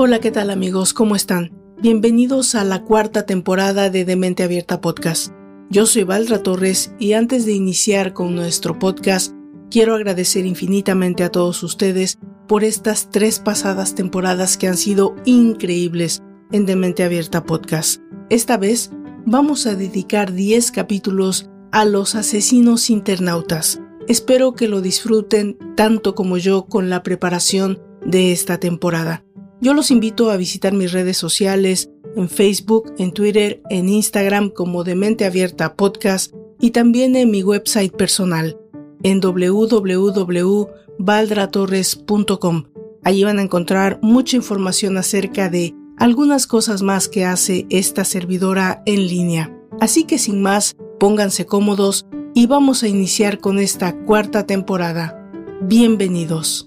Hola, ¿qué tal amigos? ¿Cómo están? Bienvenidos a la cuarta temporada de Demente Abierta Podcast. Yo soy Valdra Torres y antes de iniciar con nuestro podcast, quiero agradecer infinitamente a todos ustedes por estas tres pasadas temporadas que han sido increíbles en Demente Abierta Podcast. Esta vez vamos a dedicar 10 capítulos a los asesinos internautas. Espero que lo disfruten tanto como yo con la preparación de esta temporada. Yo los invito a visitar mis redes sociales en Facebook, en Twitter, en Instagram como de Mente Abierta Podcast y también en mi website personal en www.valdratorres.com. Allí van a encontrar mucha información acerca de algunas cosas más que hace esta servidora en línea. Así que sin más, pónganse cómodos y vamos a iniciar con esta cuarta temporada. Bienvenidos.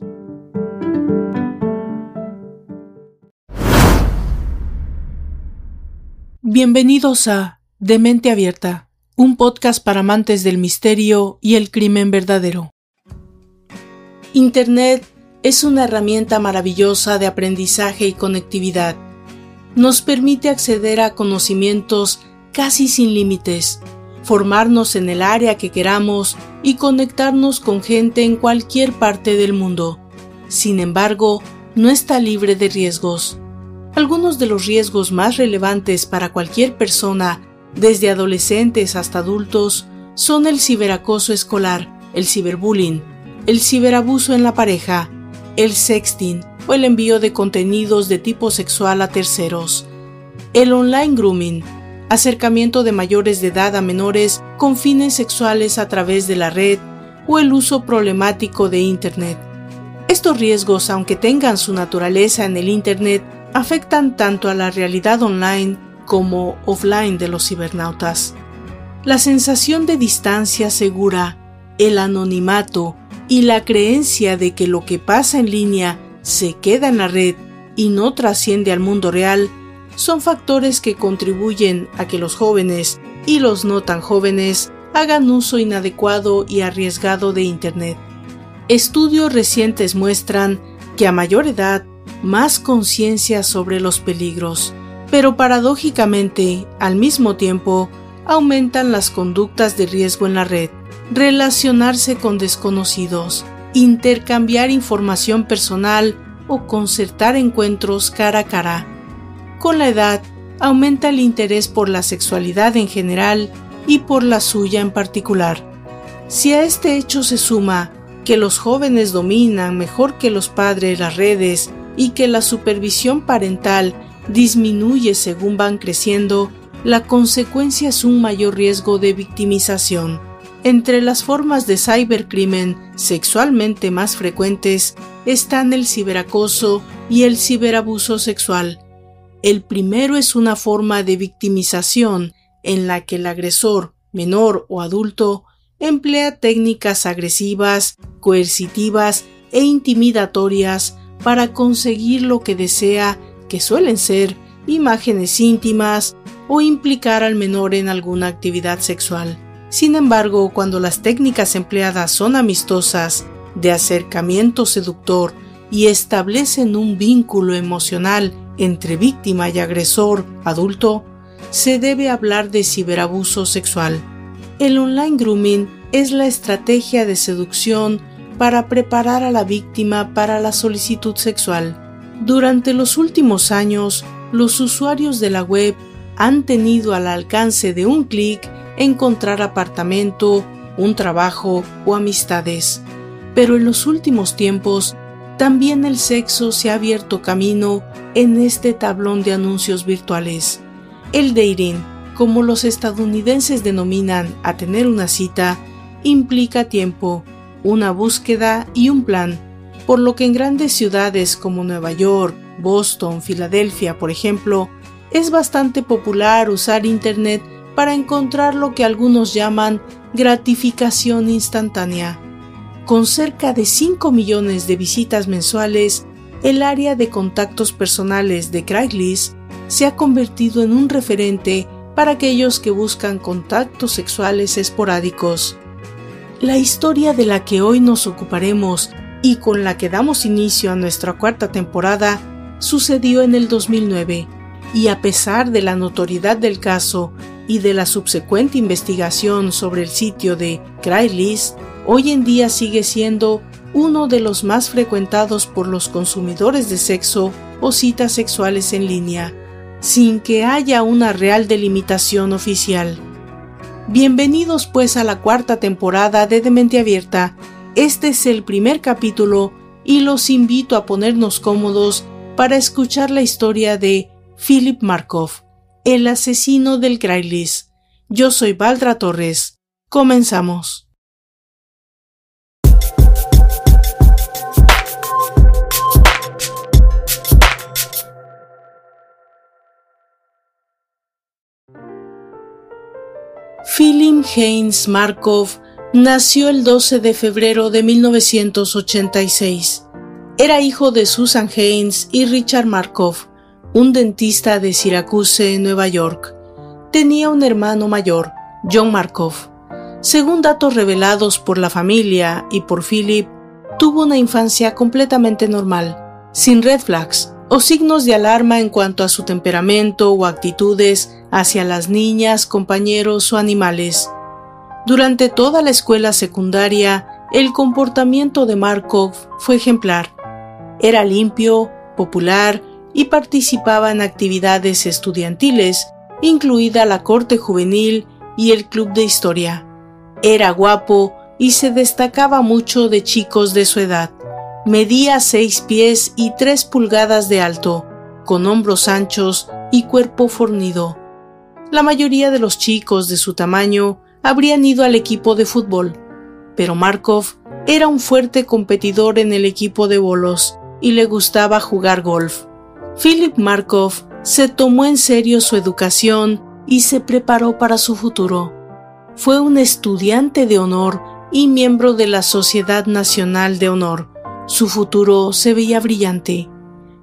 Bienvenidos a De Mente Abierta, un podcast para amantes del misterio y el crimen verdadero. Internet es una herramienta maravillosa de aprendizaje y conectividad. Nos permite acceder a conocimientos casi sin límites, formarnos en el área que queramos y conectarnos con gente en cualquier parte del mundo. Sin embargo, no está libre de riesgos. Algunos de los riesgos más relevantes para cualquier persona, desde adolescentes hasta adultos, son el ciberacoso escolar, el ciberbullying, el ciberabuso en la pareja, el sexting o el envío de contenidos de tipo sexual a terceros, el online grooming, acercamiento de mayores de edad a menores con fines sexuales a través de la red o el uso problemático de Internet. Estos riesgos, aunque tengan su naturaleza en el Internet, afectan tanto a la realidad online como offline de los cibernautas. La sensación de distancia segura, el anonimato y la creencia de que lo que pasa en línea se queda en la red y no trasciende al mundo real son factores que contribuyen a que los jóvenes y los no tan jóvenes hagan uso inadecuado y arriesgado de Internet. Estudios recientes muestran que a mayor edad más conciencia sobre los peligros, pero paradójicamente, al mismo tiempo, aumentan las conductas de riesgo en la red, relacionarse con desconocidos, intercambiar información personal o concertar encuentros cara a cara. Con la edad, aumenta el interés por la sexualidad en general y por la suya en particular. Si a este hecho se suma que los jóvenes dominan mejor que los padres las redes y que la supervisión parental disminuye según van creciendo, la consecuencia es un mayor riesgo de victimización. Entre las formas de cibercrimen sexualmente más frecuentes están el ciberacoso y el ciberabuso sexual. El primero es una forma de victimización en la que el agresor, menor o adulto, emplea técnicas agresivas, coercitivas e intimidatorias para conseguir lo que desea, que suelen ser imágenes íntimas o implicar al menor en alguna actividad sexual. Sin embargo, cuando las técnicas empleadas son amistosas, de acercamiento seductor y establecen un vínculo emocional entre víctima y agresor adulto, se debe hablar de ciberabuso sexual. El online grooming es la estrategia de seducción para preparar a la víctima para la solicitud sexual. Durante los últimos años, los usuarios de la web han tenido al alcance de un clic encontrar apartamento, un trabajo o amistades. Pero en los últimos tiempos, también el sexo se ha abierto camino en este tablón de anuncios virtuales. El dating, como los estadounidenses denominan a tener una cita, implica tiempo, una búsqueda y un plan, por lo que en grandes ciudades como Nueva York, Boston, Filadelfia, por ejemplo, es bastante popular usar Internet para encontrar lo que algunos llaman gratificación instantánea. Con cerca de 5 millones de visitas mensuales, el área de contactos personales de Craigslist se ha convertido en un referente para aquellos que buscan contactos sexuales esporádicos. La historia de la que hoy nos ocuparemos y con la que damos inicio a nuestra cuarta temporada sucedió en el 2009 y a pesar de la notoriedad del caso y de la subsecuente investigación sobre el sitio de Craigslist, hoy en día sigue siendo uno de los más frecuentados por los consumidores de sexo o citas sexuales en línea, sin que haya una real delimitación oficial. Bienvenidos pues a la cuarta temporada de Demente Abierta. Este es el primer capítulo y los invito a ponernos cómodos para escuchar la historia de Philip Markov, el asesino del Craigslist. Yo soy Valdra Torres. Comenzamos. Philip Haynes Markov nació el 12 de febrero de 1986. Era hijo de Susan Haynes y Richard Markov, un dentista de Syracuse, Nueva York. Tenía un hermano mayor, John Markov. Según datos revelados por la familia y por Philip, tuvo una infancia completamente normal, sin red flags o signos de alarma en cuanto a su temperamento o actitudes hacia las niñas, compañeros o animales. Durante toda la escuela secundaria, el comportamiento de Markov fue ejemplar. Era limpio, popular y participaba en actividades estudiantiles, incluida la corte juvenil y el club de historia. Era guapo y se destacaba mucho de chicos de su edad. Medía seis pies y tres pulgadas de alto, con hombros anchos y cuerpo fornido. La mayoría de los chicos de su tamaño habrían ido al equipo de fútbol, pero Markov era un fuerte competidor en el equipo de bolos y le gustaba jugar golf. Philip Markov se tomó en serio su educación y se preparó para su futuro. Fue un estudiante de honor y miembro de la Sociedad Nacional de Honor. Su futuro se veía brillante.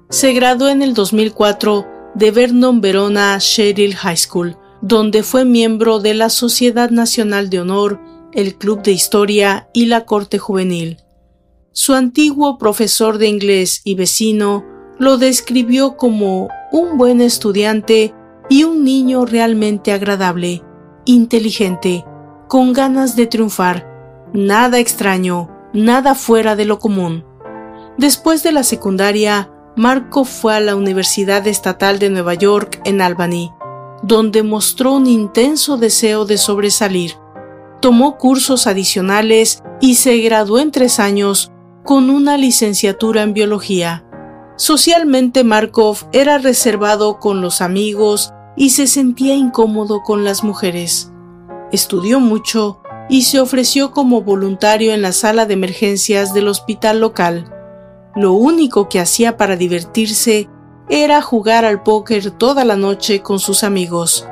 Se graduó en el 2004 de Vernon Verona Sherrill High School, donde fue miembro de la Sociedad Nacional de Honor, el Club de Historia y la Corte Juvenil. Su antiguo profesor de inglés y vecino lo describió como un buen estudiante y un niño realmente agradable, inteligente, con ganas de triunfar, nada extraño, nada fuera de lo común. Después de la secundaria, Marco fue a la Universidad Estatal de Nueva York en Albany, donde mostró un intenso deseo de sobresalir. Tomó cursos adicionales y se graduó en tres años con una licenciatura en biología. Socialmente Markov era reservado con los amigos y se sentía incómodo con las mujeres. Estudió mucho y se ofreció como voluntario en la sala de emergencias del hospital local. Lo único que hacía para divertirse era jugar al póker toda la noche con sus amigos.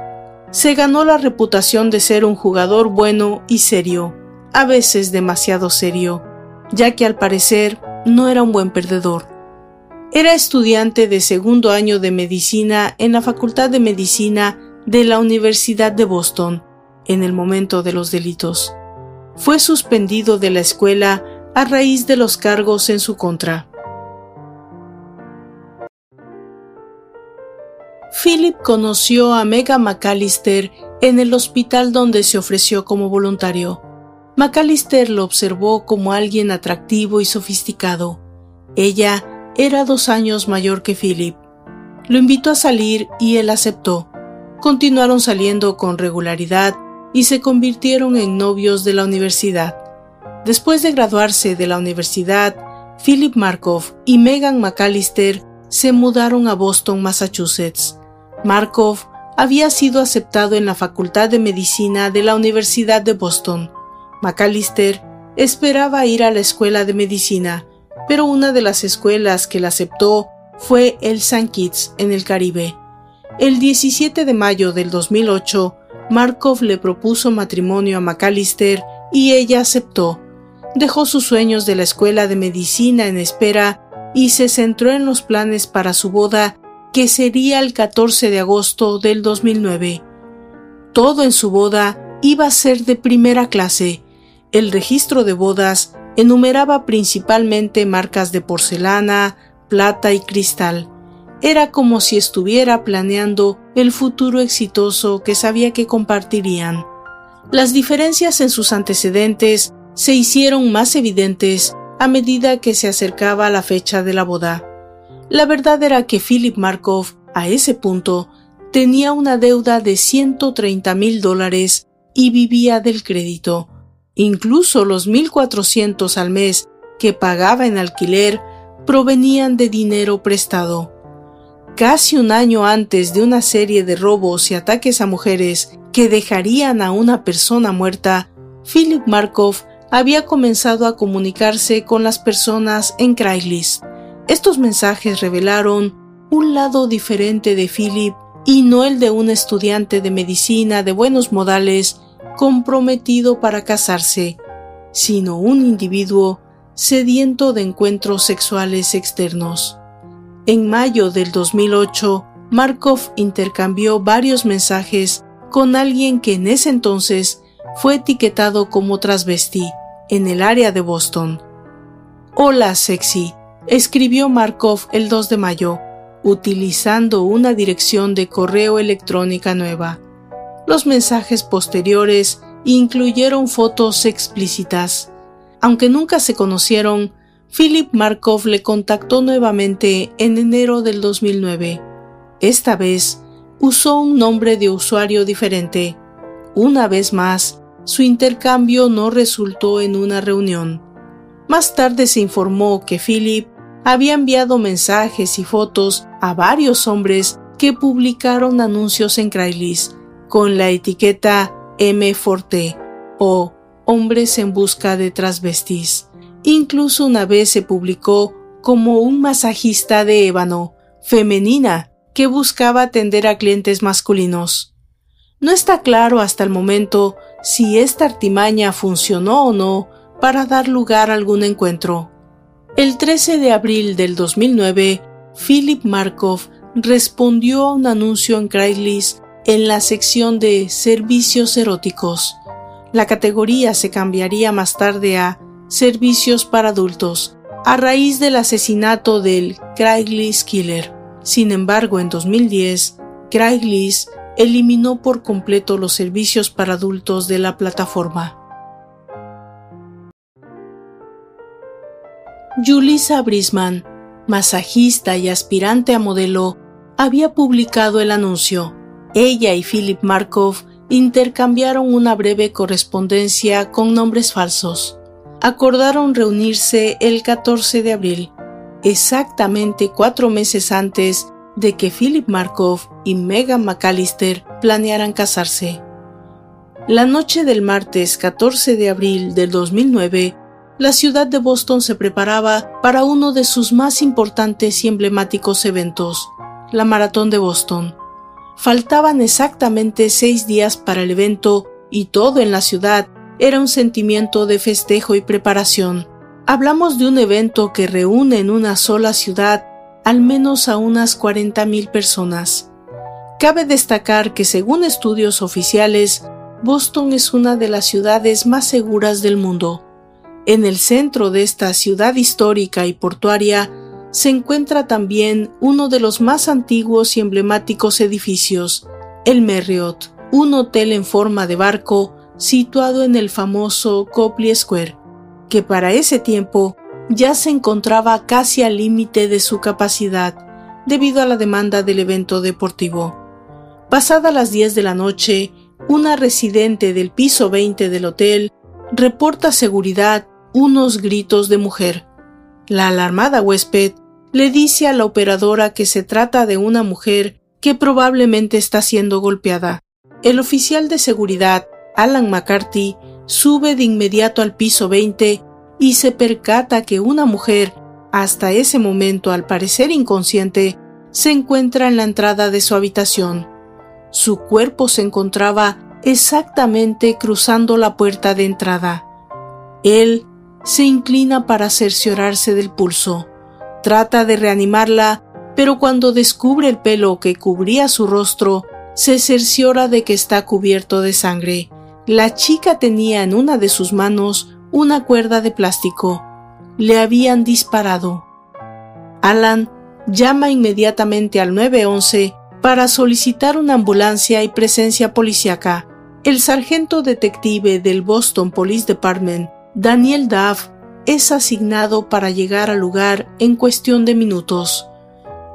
Se ganó la reputación de ser un jugador bueno y serio, a veces demasiado serio, ya que al parecer no era un buen perdedor. Era estudiante de segundo año de medicina en la Facultad de Medicina de la Universidad de Boston en el momento de los delitos. Fue suspendido de la escuela a raíz de los cargos en su contra. Philip conoció a Megan McAllister en el hospital donde se ofreció como voluntario. McAllister lo observó como alguien atractivo y sofisticado. Ella era dos años mayor que Philip. Lo invitó a salir y él aceptó. Continuaron saliendo con regularidad y se convirtieron en novios de la universidad. Después de graduarse de la universidad, Philip Markov y Megan McAllister se mudaron a Boston, Massachusetts. Markov había sido aceptado en la Facultad de Medicina de la Universidad de Boston. McAllister esperaba ir a la escuela de medicina, pero una de las escuelas que la aceptó fue el St. Kitts en el Caribe. El 17 de mayo del 2008, Markov le propuso matrimonio a McAllister y ella aceptó. Dejó sus sueños de la escuela de medicina en espera y se centró en los planes para su boda, que sería el 14 de agosto del 2009. Todo en su boda iba a ser de primera clase. El registro de bodas enumeraba principalmente marcas de porcelana, plata y cristal. Era como si estuviera planeando el futuro exitoso que sabía que compartirían. Las diferencias en sus antecedentes se hicieron más evidentes a medida que se acercaba la fecha de la boda. La verdad era que Philip Markov, a ese punto, tenía una deuda de 130 mil dólares y vivía del crédito. Incluso los 1.400 al mes que pagaba en alquiler provenían de dinero prestado. Casi un año antes de una serie de robos y ataques a mujeres que dejarían a una persona muerta, Philip Markov había comenzado a comunicarse con las personas en Craigslist. Estos mensajes revelaron un lado diferente de Philip y no el de un estudiante de medicina de buenos modales comprometido para casarse, sino un individuo sediento de encuentros sexuales externos. En mayo del 2008, Markov intercambió varios mensajes con alguien que en ese entonces fue etiquetado como transvesti en el área de Boston. Hola, sexy, escribió Markov el 2 de mayo, utilizando una dirección de correo electrónica nueva. Los mensajes posteriores incluyeron fotos explícitas. Aunque nunca se conocieron, Philip Markov le contactó nuevamente en enero del 2009. Esta vez usó un nombre de usuario diferente. Una vez más, su intercambio no resultó en una reunión. Más tarde se informó que Philip había enviado mensajes y fotos a varios hombres que publicaron anuncios en Craigslist con la etiqueta M Forte o Hombres en busca de transvestis. Incluso una vez se publicó como un masajista de ébano, femenina, que buscaba atender a clientes masculinos. No está claro hasta el momento si esta artimaña funcionó o no para dar lugar a algún encuentro. El 13 de abril del 2009, Philip Markov respondió a un anuncio en Craigslist en la sección de servicios eróticos. La categoría se cambiaría más tarde a servicios para adultos, a raíz del asesinato del Craigslist Killer. Sin embargo, en 2010, Craigslist eliminó por completo los servicios para adultos de la plataforma. Julissa Brisman, masajista y aspirante a modelo, había publicado el anuncio. Ella y Philip Markov intercambiaron una breve correspondencia con nombres falsos. Acordaron reunirse el 14 de abril, exactamente cuatro meses antes de que Philip Markov y Megan McAllister planearan casarse. La noche del martes 14 de abril del 2009, la ciudad de Boston se preparaba para uno de sus más importantes y emblemáticos eventos, la Maratón de Boston. Faltaban exactamente seis días para el evento y todo en la ciudad era un sentimiento de festejo y preparación. Hablamos de un evento que reúne en una sola ciudad al menos a unas 40.000 personas. Cabe destacar que según estudios oficiales, Boston es una de las ciudades más seguras del mundo. En el centro de esta ciudad histórica y portuaria se encuentra también uno de los más antiguos y emblemáticos edificios, el Marriott, un hotel en forma de barco situado en el famoso Copley Square, que para ese tiempo ya se encontraba casi al límite de su capacidad debido a la demanda del evento deportivo. Pasada las 10 de la noche, una residente del piso 20 del hotel reporta seguridad unos gritos de mujer. La alarmada huésped le dice a la operadora que se trata de una mujer que probablemente está siendo golpeada. El oficial de seguridad, Alan McCarthy, sube de inmediato al piso 20 y se percata que una mujer, hasta ese momento al parecer inconsciente, se encuentra en la entrada de su habitación. Su cuerpo se encontraba exactamente cruzando la puerta de entrada. Él se inclina para cerciorarse del pulso. Trata de reanimarla, pero cuando descubre el pelo que cubría su rostro, se cerciora de que está cubierto de sangre. La chica tenía en una de sus manos una cuerda de plástico. Le habían disparado. Alan llama inmediatamente al 911 para solicitar una ambulancia y presencia policíaca. El sargento detective del Boston Police Department, Daniel Duff, es asignado para llegar al lugar en cuestión de minutos.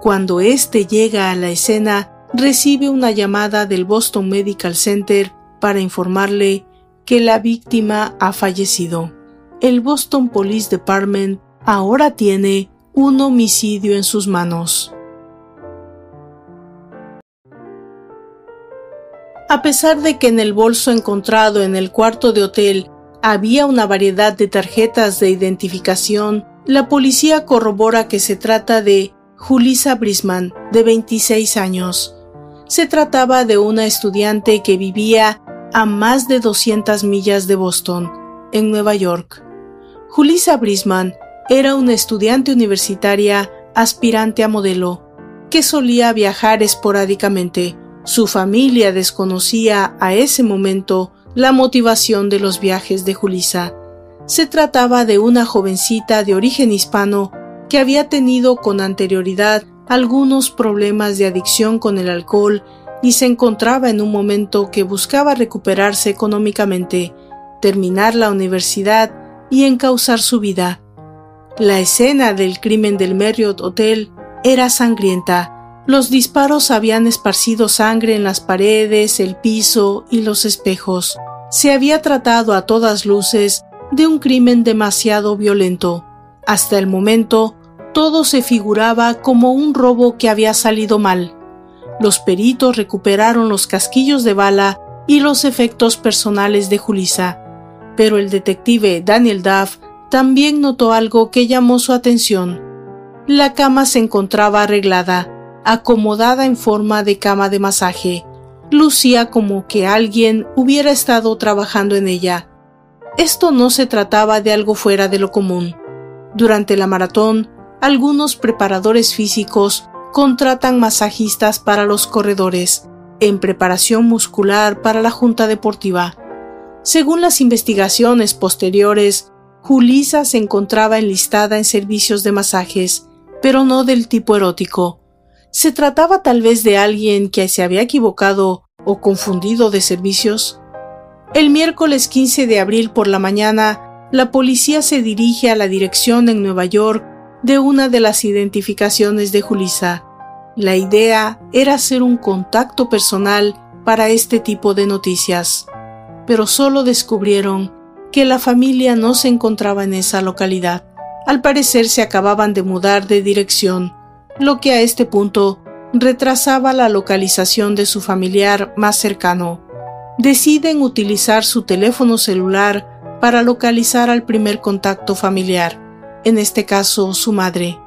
Cuando éste llega a la escena, recibe una llamada del Boston Medical Center para informarle que la víctima ha fallecido. El Boston Police Department ahora tiene un homicidio en sus manos. A pesar de que en el bolso encontrado en el cuarto de hotel había una variedad de tarjetas de identificación, la policía corrobora que se trata de Julissa Brisman, de 26 años. Se trataba de una estudiante que vivía a más de 200 millas de Boston, en Nueva York. Julissa Brisman era una estudiante universitaria aspirante a modelo, que solía viajar esporádicamente. Su familia desconocía a ese momento la motivación de los viajes de Julissa. Se trataba de una jovencita de origen hispano que había tenido con anterioridad algunos problemas de adicción con el alcohol y se encontraba en un momento que buscaba recuperarse económicamente, terminar la universidad y encauzar su vida. La escena del crimen del Marriott Hotel era sangrienta. Los disparos habían esparcido sangre en las paredes, el piso y los espejos. Se había tratado a todas luces de un crimen demasiado violento. Hasta el momento, todo se figuraba como un robo que había salido mal. Los peritos recuperaron los casquillos de bala y los efectos personales de Julissa, pero el detective Daniel Duff también notó algo que llamó su atención. La cama se encontraba arreglada, acomodada en forma de cama de masaje. Lucía como que alguien hubiera estado trabajando en ella. Esto no se trataba de algo fuera de lo común. Durante la maratón, algunos preparadores físicos contratan masajistas para los corredores, en preparación muscular para la junta deportiva. Según las investigaciones posteriores, Julisa se encontraba enlistada en servicios de masajes, pero no del tipo erótico. ¿Se trataba tal vez de alguien que se había equivocado o confundido de servicios? El miércoles 15 de abril por la mañana, la policía se dirige a la dirección en Nueva York de una de las identificaciones de Julissa. La idea era hacer un contacto personal para este tipo de noticias, pero solo descubrieron que la familia no se encontraba en esa localidad. Al parecer se acababan de mudar de dirección, lo que a este punto retrasaba la localización de su familiar más cercano. Deciden utilizar su teléfono celular para localizar al primer contacto familiar en este caso su madre.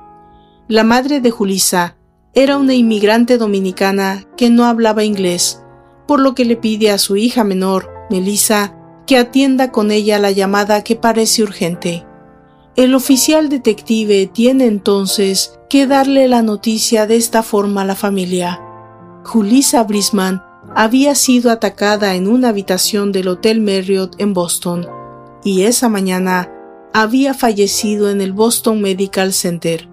La madre de Julissa era una inmigrante dominicana que no hablaba inglés, por lo que le pide a su hija menor, Melissa, que atienda con ella la llamada que parece urgente. El oficial detective tiene entonces que darle la noticia de esta forma a la familia. Julissa Brisman había sido atacada en una habitación del Hotel Marriott en Boston, y esa mañana había fallecido en el Boston Medical Center.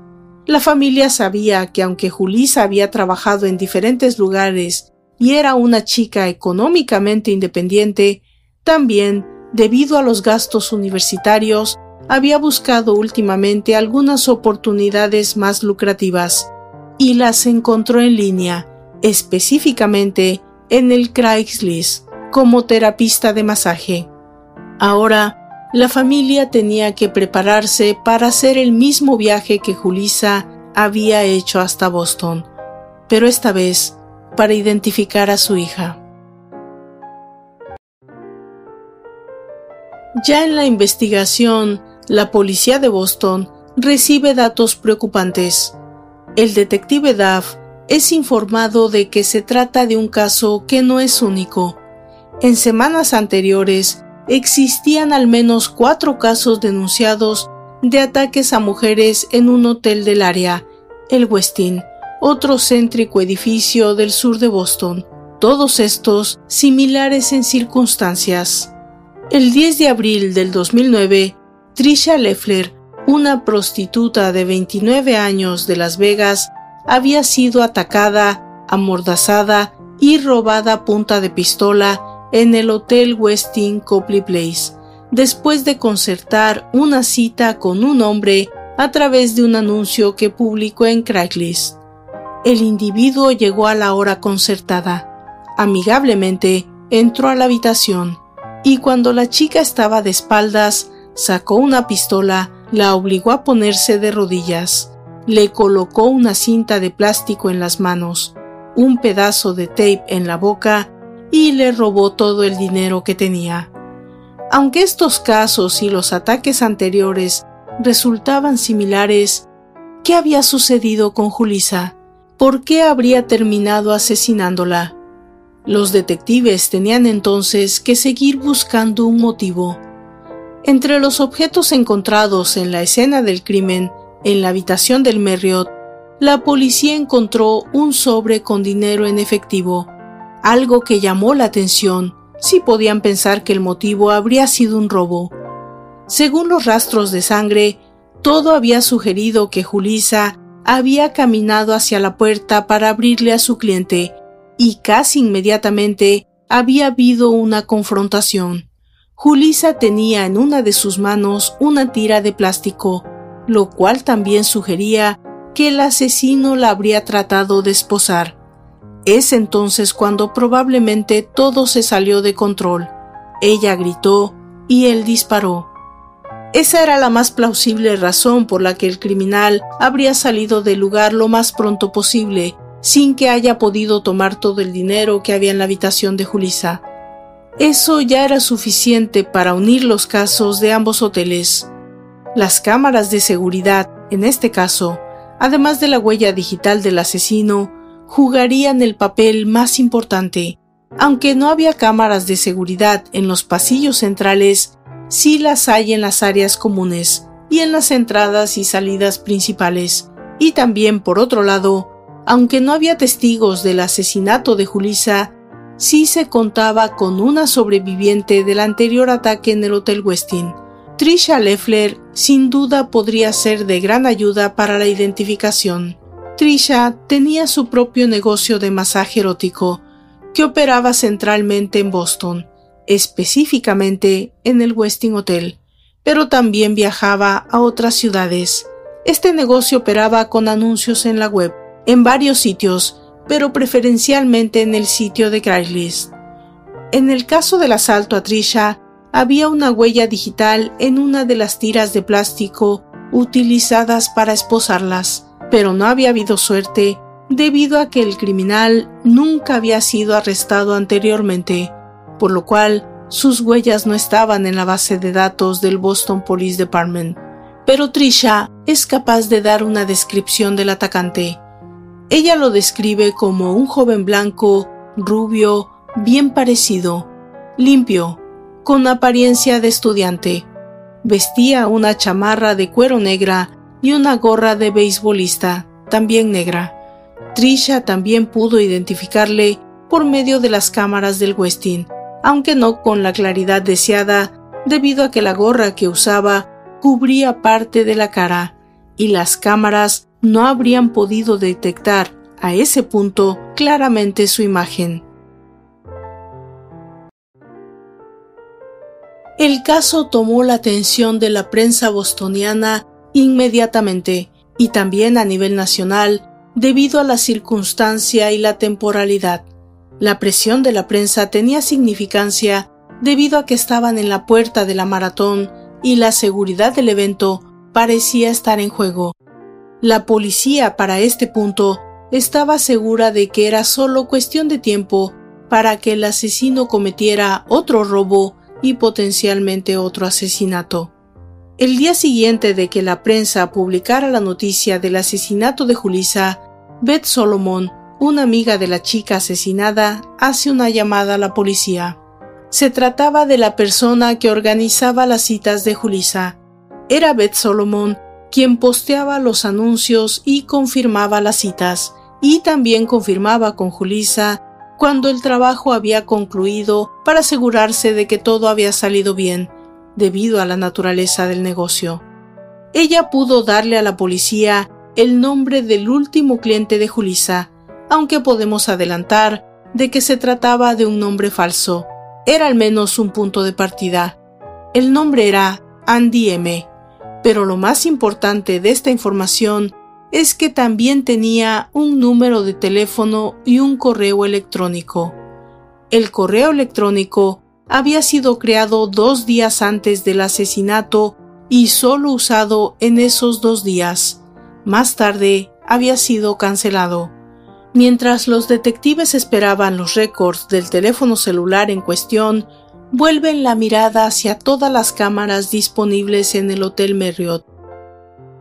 La familia sabía que aunque Julissa había trabajado en diferentes lugares y era una chica económicamente independiente, también, debido a los gastos universitarios, había buscado últimamente algunas oportunidades más lucrativas y las encontró en línea, específicamente en el Craigslist, como terapista de masaje. Ahora, la familia tenía que prepararse para hacer el mismo viaje que Julissa había hecho hasta Boston, pero esta vez para identificar a su hija. Ya en la investigación, la policía de Boston recibe datos preocupantes. El detective Duff es informado de que se trata de un caso que no es único. En semanas anteriores, existían al menos cuatro casos denunciados de ataques a mujeres en un hotel del área, el Westin, otro céntrico edificio del sur de Boston, todos estos similares en circunstancias. El 10 de abril del 2009, Trisha Leffler, una prostituta de 29 años de Las Vegas, había sido atacada, amordazada y robada a punta de pistola en el Hotel Westin Copley Place, después de concertar una cita con un hombre a través de un anuncio que publicó en Craigslist. El individuo llegó a la hora concertada. Amigablemente entró a la habitación y cuando la chica estaba de espaldas, sacó una pistola, la obligó a ponerse de rodillas, le colocó una cinta de plástico en las manos, un pedazo de tape en la boca y le robó todo el dinero que tenía. Aunque estos casos y los ataques anteriores resultaban similares, ¿qué había sucedido con Julisa? ¿Por qué habría terminado asesinándola? Los detectives tenían entonces que seguir buscando un motivo. Entre los objetos encontrados en la escena del crimen, en la habitación del Marriott, la policía encontró un sobre con dinero en efectivo, algo que llamó la atención si podían pensar que el motivo habría sido un robo. Según los rastros de sangre, todo había sugerido que Julisa había caminado hacia la puerta para abrirle a su cliente, y casi inmediatamente había habido una confrontación. Julisa tenía en una de sus manos una tira de plástico, lo cual también sugería que el asesino la habría tratado de esposar. Es entonces cuando probablemente todo se salió de control. Ella gritó y él disparó. Esa era la más plausible razón por la que el criminal habría salido del lugar lo más pronto posible, sin que haya podido tomar todo el dinero que había en la habitación de Julisa. Eso ya era suficiente para unir los casos de ambos hoteles. Las cámaras de seguridad, en este caso, además de la huella digital del asesino, jugarían el papel más importante. Aunque no había cámaras de seguridad en los pasillos centrales, sí las hay en las áreas comunes y en las entradas y salidas principales. Y también, por otro lado, aunque no había testigos del asesinato de Julisa, sí se contaba con una sobreviviente del anterior ataque en el Hotel Westin. Trisha Leffler sin duda podría ser de gran ayuda para la identificación. Trisha tenía su propio negocio de masaje erótico, que operaba centralmente en Boston, específicamente en el Westin Hotel, pero también viajaba a otras ciudades. Este negocio operaba con anuncios en la web, en varios sitios, pero preferencialmente en el sitio de Craigslist. En el caso del asalto a Trisha, había una huella digital en una de las tiras de plástico utilizadas para esposarlas, pero no había habido suerte debido a que el criminal nunca había sido arrestado anteriormente, por lo cual sus huellas no estaban en la base de datos del Boston Police Department. Pero Trisha es capaz de dar una descripción del atacante. Ella lo describe como un joven blanco, rubio, bien parecido, limpio, con apariencia de estudiante. Vestía una chamarra de cuero negra y una gorra de beisbolista, también negra. Trisha también pudo identificarle por medio de las cámaras del Westin, aunque no con la claridad deseada debido a que la gorra que usaba cubría parte de la cara y las cámaras no habrían podido detectar a ese punto claramente su imagen. El caso tomó la atención de la prensa bostoniana inmediatamente y también a nivel nacional debido a la circunstancia y la temporalidad. La presión de la prensa tenía significancia debido a que estaban en la puerta de la maratón y la seguridad del evento parecía estar en juego. La policía para este punto estaba segura de que era solo cuestión de tiempo para que el asesino cometiera otro robo y potencialmente otro asesinato. El día siguiente de que la prensa publicara la noticia del asesinato de Julisa, Beth Solomon, una amiga de la chica asesinada, hace una llamada a la policía. Se trataba de la persona que organizaba las citas de Julisa. Era Beth Solomon quien posteaba los anuncios y confirmaba las citas, y también confirmaba con Julisa cuando el trabajo había concluido para asegurarse de que todo había salido bien, debido a la naturaleza del negocio. Ella pudo darle a la policía el nombre del último cliente de Julissa, aunque podemos adelantar de que se trataba de un nombre falso. Era al menos un punto de partida. El nombre era Andy M. Pero lo más importante de esta información es que también tenía un número de teléfono y un correo electrónico. El correo electrónico había sido creado dos días antes del asesinato y solo usado en esos dos días. Más tarde había sido cancelado. Mientras los detectives esperaban los récords del teléfono celular en cuestión, vuelven la mirada hacia todas las cámaras disponibles en el Hotel Marriott.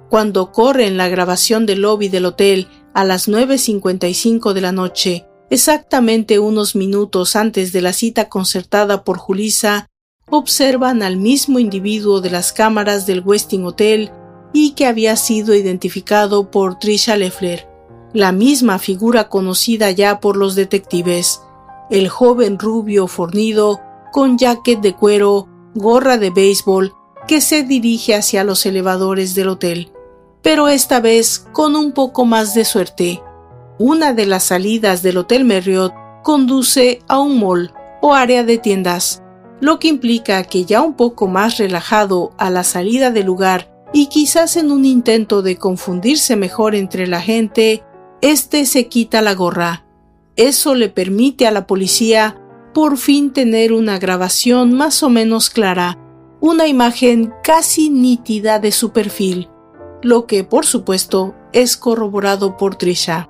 Cuando corren la grabación del lobby del hotel a las 9.55 de la noche, exactamente unos minutos antes de la cita concertada por Julissa, observan al mismo individuo de las cámaras del Westin Hotel y que había sido identificado por Trisha Leffler, la misma figura conocida ya por los detectives, el joven rubio fornido con jacket de cuero, gorra de béisbol, que se dirige hacia los elevadores del hotel pero esta vez con un poco más de suerte. Una de las salidas del Hotel Marriott conduce a un mall o área de tiendas, lo que implica que ya un poco más relajado a la salida del lugar y quizás en un intento de confundirse mejor entre la gente, este se quita la gorra. Eso le permite a la policía por fin tener una grabación más o menos clara, una imagen casi nítida de su perfil lo que por supuesto es corroborado por Trisha.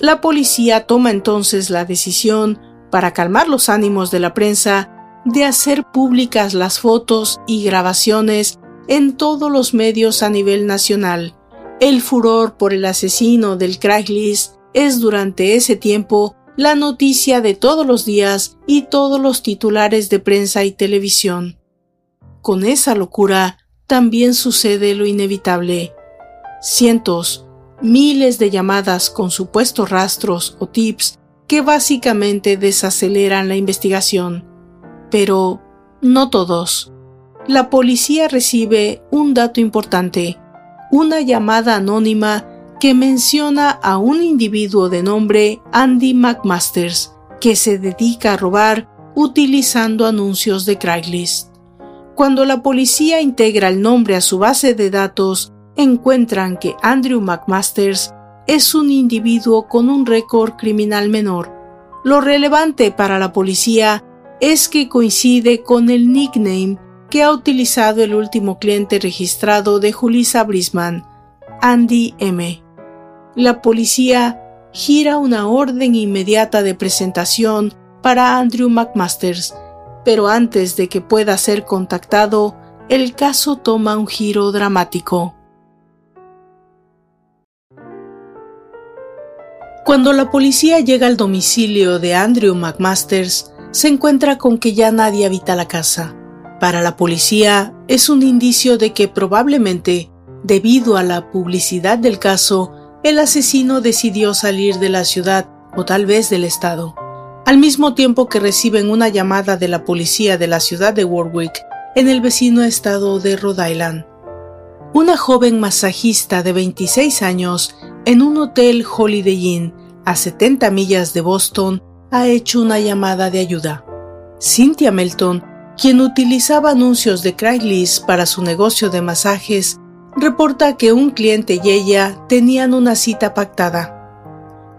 La policía toma entonces la decisión, para calmar los ánimos de la prensa, de hacer públicas las fotos y grabaciones en todos los medios a nivel nacional. El furor por el asesino del Craigslist es durante ese tiempo la noticia de todos los días y todos los titulares de prensa y televisión. Con esa locura también sucede lo inevitable. Cientos, miles de llamadas con supuestos rastros o tips que básicamente desaceleran la investigación. Pero no todos. La policía recibe un dato importante, una llamada anónima que menciona a un individuo de nombre Andy McMasters, que se dedica a robar utilizando anuncios de Craigslist. Cuando la policía integra el nombre a su base de datos, encuentran que Andrew McMasters es un individuo con un récord criminal menor. Lo relevante para la policía es que coincide con el nickname que ha utilizado el último cliente registrado de Julissa Brisman, Andy M. La policía gira una orden inmediata de presentación para Andrew McMasters, pero antes de que pueda ser contactado, el caso toma un giro dramático. Cuando la policía llega al domicilio de Andrew McMasters, se encuentra con que ya nadie habita la casa. Para la policía es un indicio de que probablemente, debido a la publicidad del caso, el asesino decidió salir de la ciudad o tal vez del estado al mismo tiempo que reciben una llamada de la policía de la ciudad de Warwick, en el vecino estado de Rhode Island. Una joven masajista de 26 años en un hotel Holiday Inn a 70 millas de Boston ha hecho una llamada de ayuda. Cynthia Melton, quien utilizaba anuncios de Craigslist para su negocio de masajes, reporta que un cliente y ella tenían una cita pactada.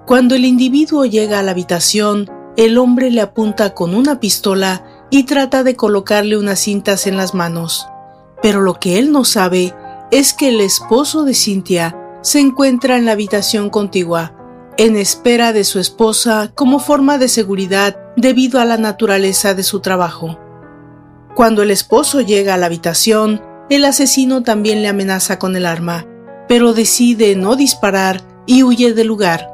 Cuando el individuo llega a la habitación, el hombre le apunta con una pistola y trata de colocarle unas cintas en las manos. Pero lo que él no sabe es que el esposo de Cynthia se encuentra en la habitación contigua, en espera de su esposa como forma de seguridad debido a la naturaleza de su trabajo. Cuando el esposo llega a la habitación, el asesino también le amenaza con el arma, pero decide no disparar y huye del lugar.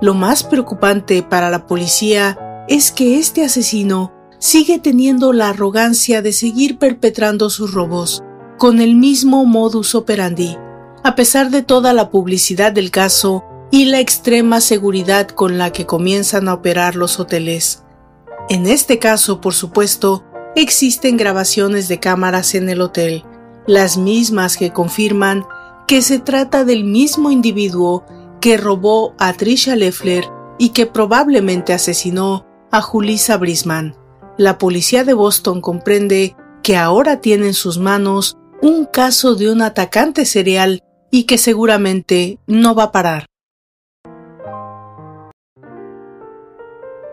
Lo más preocupante para la policía es que este asesino sigue teniendo la arrogancia de seguir perpetrando sus robos con el mismo modus operandi, a pesar de toda la publicidad del caso y la extrema seguridad con la que comienzan a operar los hoteles. En este caso, por supuesto, existen grabaciones de cámaras en el hotel, las mismas que confirman que se trata del mismo individuo que robó a Trisha Leffler y que probablemente asesinó a Julissa Brisman. La policía de Boston comprende que ahora tiene en sus manos un caso de un atacante serial y que seguramente no va a parar.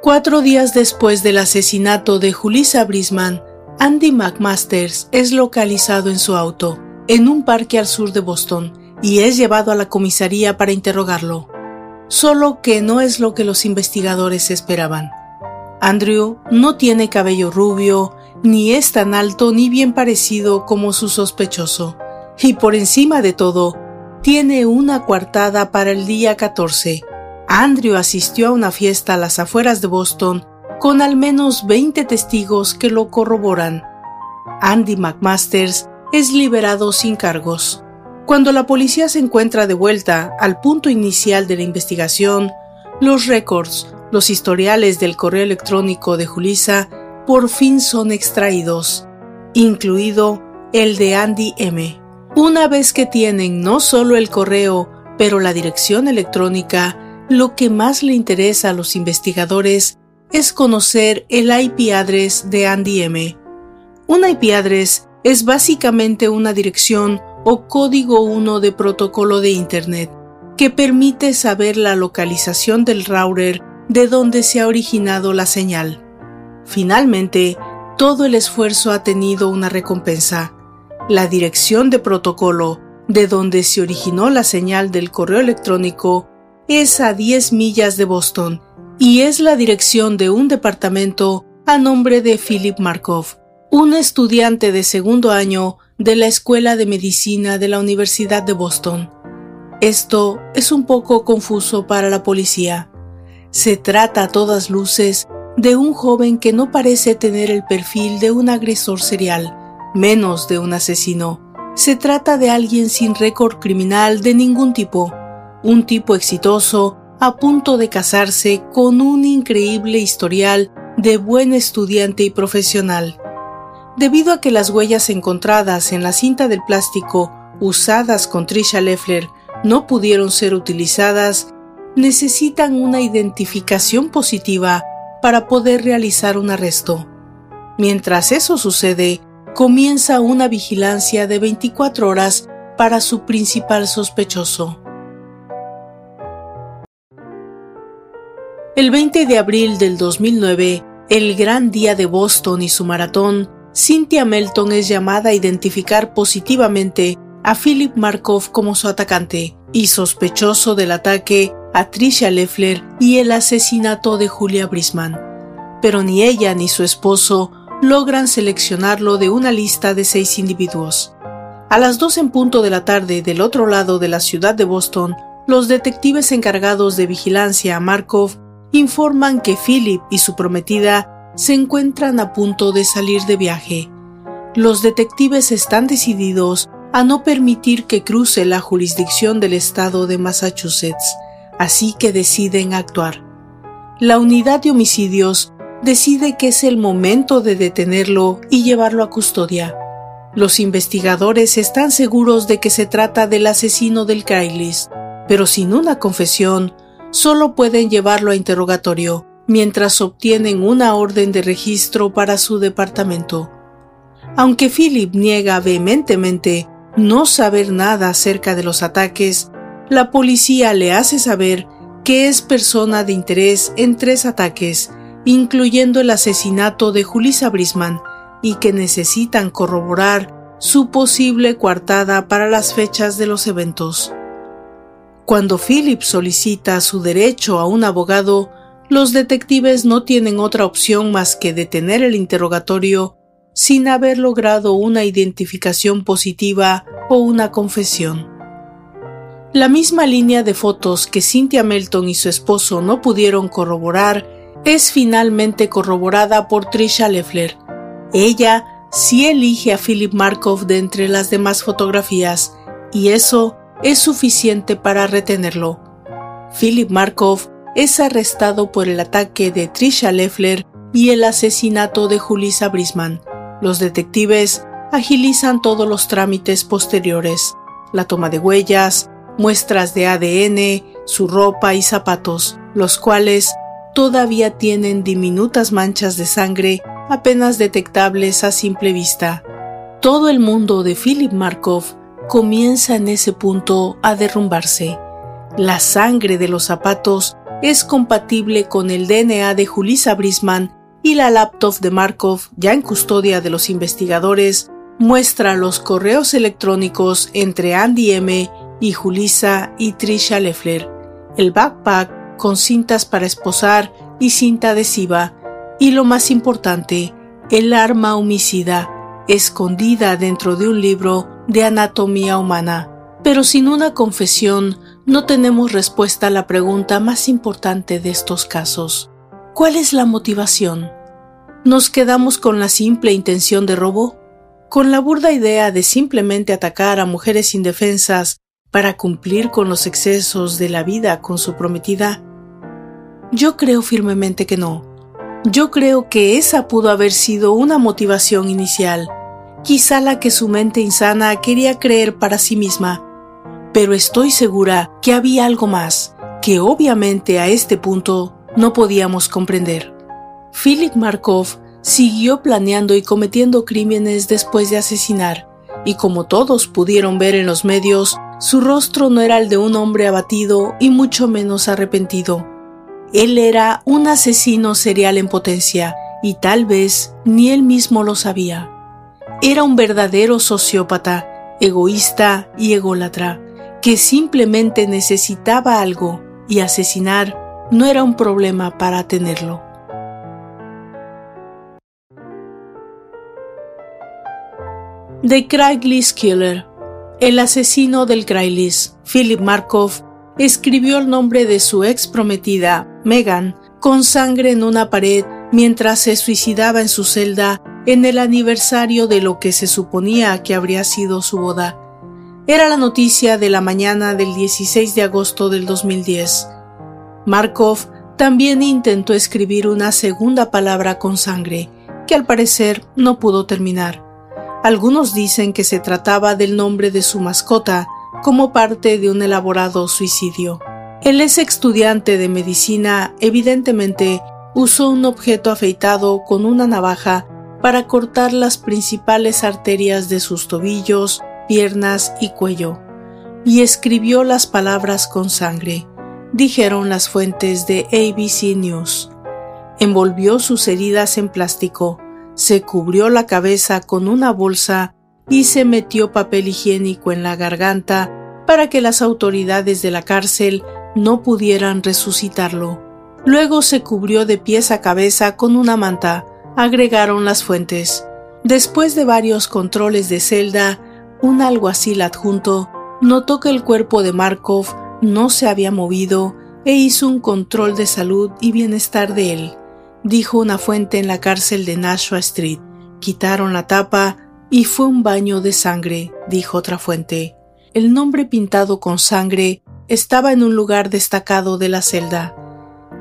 Cuatro días después del asesinato de Julissa Brisman, Andy McMasters es localizado en su auto, en un parque al sur de Boston, y es llevado a la comisaría para interrogarlo. Solo que no es lo que los investigadores esperaban. Andrew no tiene cabello rubio, ni es tan alto ni bien parecido como su sospechoso, y por encima de todo, tiene una coartada para el día 14. Andrew asistió a una fiesta a las afueras de Boston con al menos 20 testigos que lo corroboran. Andy McMasters es liberado sin cargos. Cuando la policía se encuentra de vuelta al punto inicial de la investigación, los récords, los historiales del correo electrónico de Julissa por fin son extraídos, incluido el de Andy M. Una vez que tienen no solo el correo, pero la dirección electrónica, lo que más le interesa a los investigadores es conocer el IP address de Andy M. Un IP address es básicamente una dirección o código 1 de protocolo de Internet que permite saber la localización del router de donde se ha originado la señal. Finalmente, todo el esfuerzo ha tenido una recompensa. La dirección de protocolo de donde se originó la señal del correo electrónico es a 10 millas de Boston y es la dirección de un departamento a nombre de Philip Markov, un estudiante de segundo año de la Escuela de Medicina de la Universidad de Boston. Esto es un poco confuso para la policía. Se trata a todas luces de un joven que no parece tener el perfil de un agresor serial, menos de un asesino. Se trata de alguien sin récord criminal de ningún tipo, un tipo exitoso a punto de casarse con un increíble historial de buen estudiante y profesional. Debido a que las huellas encontradas en la cinta del plástico usadas con Trisha Leffler no pudieron ser utilizadas, necesitan una identificación positiva para poder realizar un arresto. Mientras eso sucede, comienza una vigilancia de 24 horas para su principal sospechoso. El 20 de abril del 2009, el gran día de Boston y su maratón, Cynthia Melton es llamada a identificar positivamente a Philip Markov como su atacante y sospechoso del ataque a Tricia Leffler y el asesinato de Julia Brisman. Pero ni ella ni su esposo logran seleccionarlo de una lista de seis individuos. A las dos en punto de la tarde del otro lado de la ciudad de Boston, los detectives encargados de vigilancia a Markov informan que Philip y su prometida se encuentran a punto de salir de viaje. Los detectives están decididos a no permitir que cruce la jurisdicción del estado de Massachusetts, así que deciden actuar. La unidad de homicidios decide que es el momento de detenerlo y llevarlo a custodia. Los investigadores están seguros de que se trata del asesino del Craigslist, pero sin una confesión, solo pueden llevarlo a interrogatorio mientras obtienen una orden de registro para su departamento. Aunque Philip niega vehementemente no saber nada acerca de los ataques, la policía le hace saber que es persona de interés en tres ataques, incluyendo el asesinato de Julissa Brisman, y que necesitan corroborar su posible coartada para las fechas de los eventos. Cuando Philip solicita su derecho a un abogado, los detectives no tienen otra opción más que detener el interrogatorio sin haber logrado una identificación positiva o una confesión. La misma línea de fotos que Cynthia Melton y su esposo no pudieron corroborar es finalmente corroborada por Trisha Leffler. Ella sí elige a Philip Markov de entre las demás fotografías y eso es suficiente para retenerlo. Philip Markov es arrestado por el ataque de Trisha Leffler y el asesinato de Julissa Brisman. Los detectives agilizan todos los trámites posteriores. la toma de huellas, muestras de ADN, su ropa y zapatos, los cuales todavía tienen diminutas manchas de sangre apenas detectables a simple vista. Todo el mundo de Philip Markov comienza en ese punto a derrumbarse. La sangre de los zapatos es compatible con el DNA de Julissa Brisman y la laptop de Markov, ya en custodia de los investigadores, muestra los correos electrónicos entre Andy M. y Julissa y Trisha Leffler, el backpack con cintas para esposar y cinta adhesiva, y lo más importante, el arma homicida escondida dentro de un libro de anatomía humana. Pero sin una confesión no tenemos respuesta a la pregunta más importante de estos casos. ¿Cuál es la motivación? ¿Nos quedamos con la simple intención de robo? ¿Con la burda idea de simplemente atacar a mujeres indefensas para cumplir con los excesos de la vida con su prometida? Yo creo firmemente que no. Yo creo que esa pudo haber sido una motivación inicial, quizá la que su mente insana quería creer para sí misma, pero estoy segura que había algo más, que obviamente a este punto no podíamos comprender. Philip Markov siguió planeando y cometiendo crímenes después de asesinar, y como todos pudieron ver en los medios, su rostro no era el de un hombre abatido y mucho menos arrepentido. Él era un asesino serial en potencia, y tal vez ni él mismo lo sabía. Era un verdadero sociópata, egoísta y ególatra, que simplemente necesitaba algo y asesinar no era un problema para tenerlo. The Craigslist Killer El asesino del Craigslist, Philip Markov, escribió el nombre de su ex prometida, Megan, con sangre en una pared mientras se suicidaba en su celda en el aniversario de lo que se suponía que habría sido su boda. Era la noticia de la mañana del 16 de agosto del 2010. Markov también intentó escribir una segunda palabra con sangre, que al parecer no pudo terminar. Algunos dicen que se trataba del nombre de su mascota como parte de un elaborado suicidio. El ex estudiante de medicina evidentemente usó un objeto afeitado con una navaja para cortar las principales arterias de sus tobillos, piernas y cuello, y escribió las palabras con sangre dijeron las fuentes de ABC News. Envolvió sus heridas en plástico, se cubrió la cabeza con una bolsa y se metió papel higiénico en la garganta para que las autoridades de la cárcel no pudieran resucitarlo. Luego se cubrió de pies a cabeza con una manta, agregaron las fuentes. Después de varios controles de celda, un alguacil adjunto notó que el cuerpo de Markov no se había movido e hizo un control de salud y bienestar de él, dijo una fuente en la cárcel de Nashua Street. Quitaron la tapa y fue un baño de sangre, dijo otra fuente. El nombre pintado con sangre estaba en un lugar destacado de la celda.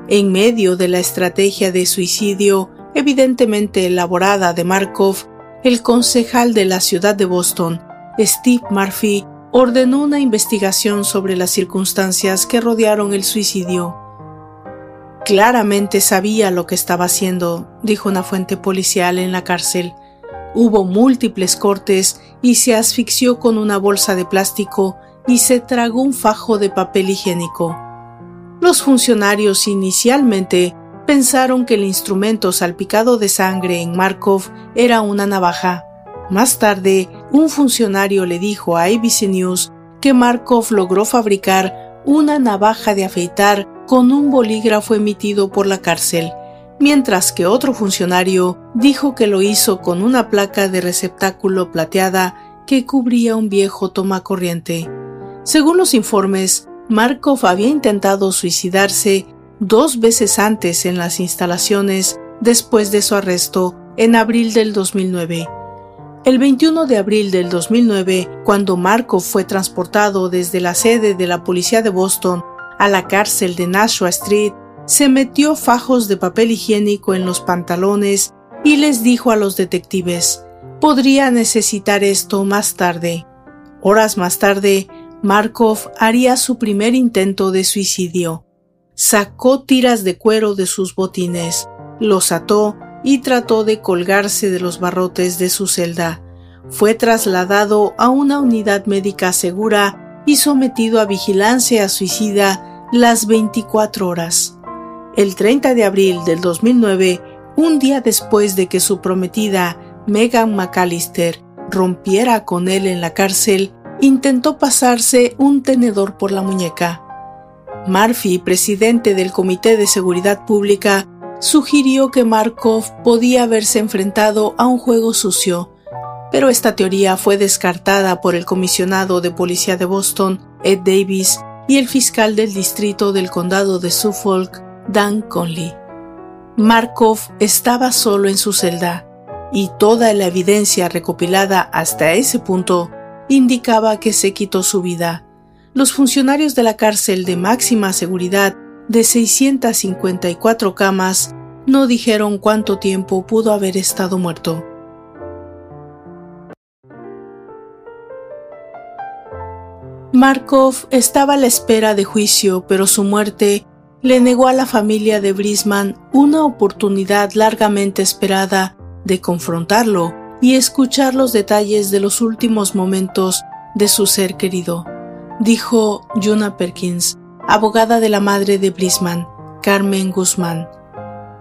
En medio de la estrategia de suicidio evidentemente elaborada de Markov, el concejal de la ciudad de Boston, Steve Murphy, ordenó una investigación sobre las circunstancias que rodearon el suicidio. Claramente sabía lo que estaba haciendo, dijo una fuente policial en la cárcel. Hubo múltiples cortes y se asfixió con una bolsa de plástico y se tragó un fajo de papel higiénico. Los funcionarios inicialmente pensaron que el instrumento salpicado de sangre en Markov era una navaja. Más tarde, un funcionario le dijo a ABC News que Markov logró fabricar una navaja de afeitar con un bolígrafo emitido por la cárcel, mientras que otro funcionario dijo que lo hizo con una placa de receptáculo plateada que cubría un viejo tomacorriente. Según los informes, Markov había intentado suicidarse dos veces antes en las instalaciones después de su arresto en abril del 2009. El 21 de abril del 2009, cuando Markov fue transportado desde la sede de la policía de Boston a la cárcel de Nashua Street, se metió fajos de papel higiénico en los pantalones y les dijo a los detectives, podría necesitar esto más tarde. Horas más tarde, Markov haría su primer intento de suicidio. Sacó tiras de cuero de sus botines, los ató y trató de colgarse de los barrotes de su celda. Fue trasladado a una unidad médica segura y sometido a vigilancia suicida las 24 horas. El 30 de abril del 2009, un día después de que su prometida Megan McAllister rompiera con él en la cárcel, intentó pasarse un tenedor por la muñeca. Murphy, presidente del Comité de Seguridad Pública, sugirió que Markov podía haberse enfrentado a un juego sucio, pero esta teoría fue descartada por el comisionado de policía de Boston, Ed Davis, y el fiscal del distrito del condado de Suffolk, Dan Conley. Markov estaba solo en su celda, y toda la evidencia recopilada hasta ese punto indicaba que se quitó su vida. Los funcionarios de la cárcel de máxima seguridad de 654 camas no dijeron cuánto tiempo pudo haber estado muerto. Markov estaba a la espera de juicio, pero su muerte le negó a la familia de Brisman una oportunidad largamente esperada de confrontarlo y escuchar los detalles de los últimos momentos de su ser querido, dijo Juna Perkins, abogada de la madre de Brisman, Carmen Guzmán.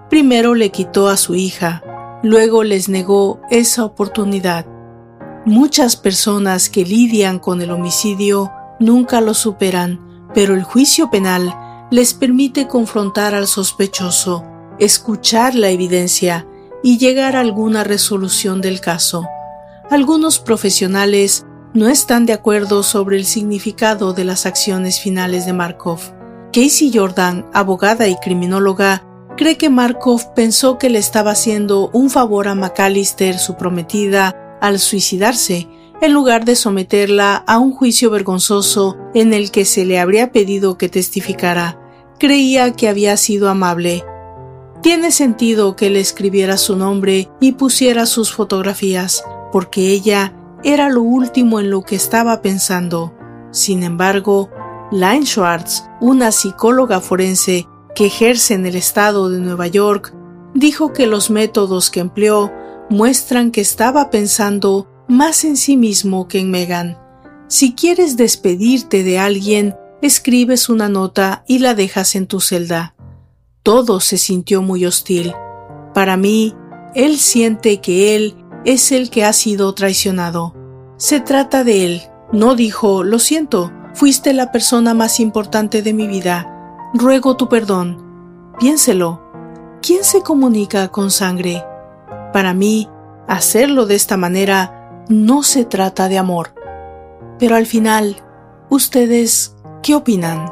Primero le quitó a su hija, luego les negó esa oportunidad. Muchas personas que lidian con el homicidio nunca lo superan, pero el juicio penal les permite confrontar al sospechoso, escuchar la evidencia y llegar a alguna resolución del caso. Algunos profesionales no están de acuerdo sobre el significado de las acciones finales de Markov. Casey Jordan, abogada y criminóloga, cree que Markov pensó que le estaba haciendo un favor a McAllister, su prometida, al suicidarse, en lugar de someterla a un juicio vergonzoso en el que se le habría pedido que testificara. Creía que había sido amable, tiene sentido que le escribiera su nombre y pusiera sus fotografías, porque ella era lo último en lo que estaba pensando. Sin embargo, Lynn Schwartz, una psicóloga forense que ejerce en el estado de Nueva York, dijo que los métodos que empleó muestran que estaba pensando más en sí mismo que en Megan. Si quieres despedirte de alguien, escribes una nota y la dejas en tu celda todo se sintió muy hostil. Para mí, él siente que él es el que ha sido traicionado. Se trata de él. No dijo, lo siento, fuiste la persona más importante de mi vida. Ruego tu perdón. Piénselo. ¿Quién se comunica con sangre? Para mí, hacerlo de esta manera no se trata de amor. Pero al final, ¿ustedes qué opinan?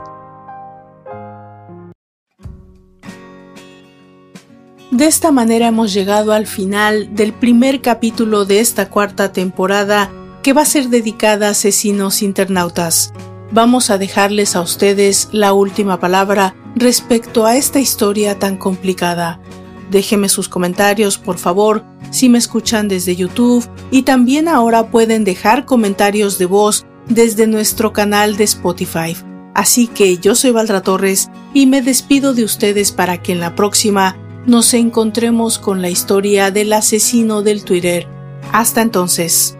De esta manera hemos llegado al final del primer capítulo de esta cuarta temporada que va a ser dedicada a asesinos internautas. Vamos a dejarles a ustedes la última palabra respecto a esta historia tan complicada. Déjenme sus comentarios, por favor, si me escuchan desde YouTube y también ahora pueden dejar comentarios de voz desde nuestro canal de Spotify. Así que yo soy Valdra Torres y me despido de ustedes para que en la próxima nos encontremos con la historia del asesino del Twitter. Hasta entonces.